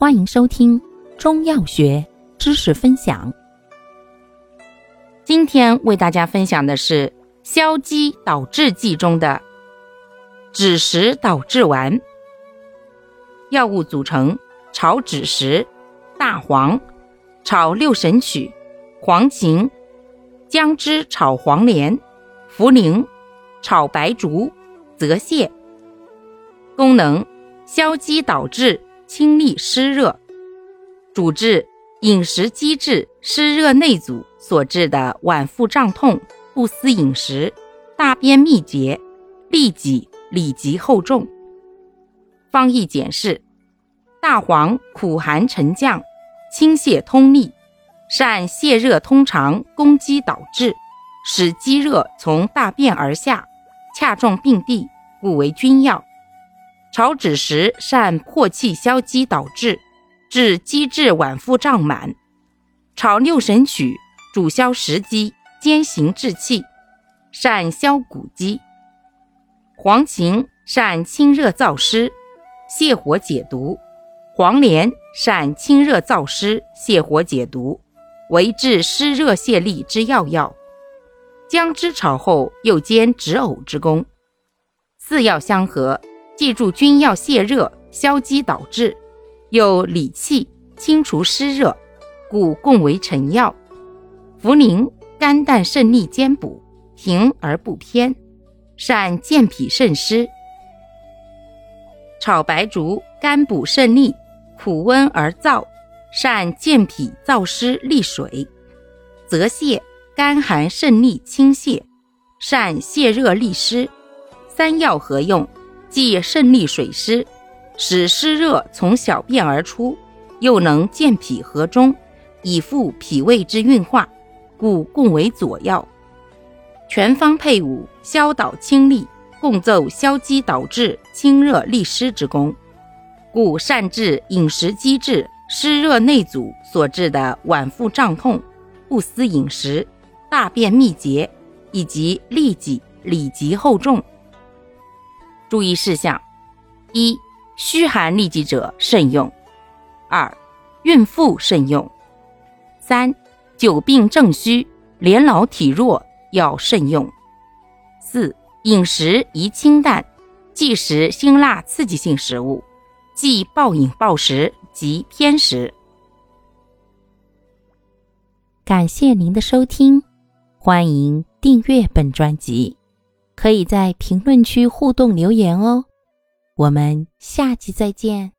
欢迎收听中药学知识分享。今天为大家分享的是消积导滞剂中的枳实导滞丸。药物组成：炒枳实、大黄、炒六神曲、黄芩、姜汁炒黄连、茯苓、炒白术、泽泻。功能：消积导滞。清利湿热，主治饮食积滞、湿热内阻所致的脘腹胀痛、不思饮食、大便秘结、痢疾、里急后重。方义简释：大黄苦寒沉降，清泻通利，善泻热通肠，攻积导滞，使积热从大便而下，恰中病地，故为君药。炒枳实善破气消积导滞，治积滞脘腹胀满；炒六神曲主消食积，兼行滞气，善消谷积。黄芩善清热燥湿，泻火解毒；黄连善清热燥湿，泻火解毒，为治湿热泻痢之要药。姜汁炒后又兼止呕之功，四药相合。记住，君药泻热、消积导滞，又理气、清除湿热，故共为臣药。茯苓肝胆肾利兼补，平而不偏，善健脾渗湿。炒白术肝补肾利，苦温而燥，善健脾燥湿利水。泽泻肝寒肾利清泻，善泻热利湿。三药合用。既肾利水湿，使湿热从小便而出，又能健脾和中，以复脾胃之运化，故共为佐药。全方配伍，消导清利，共奏消积导滞、清热利湿之功，故善治饮食积滞、湿热内阻所致的脘腹胀痛、不思饮食、大便秘结以及痢疾、里急后重。注意事项：一、虚寒痢疾者慎用；二、孕妇慎用；三、久病正虚、年老体弱要慎用；四、饮食宜清淡，忌食辛辣刺激性食物，忌暴饮暴食及偏食。感谢您的收听，欢迎订阅本专辑。可以在评论区互动留言哦，我们下期再见。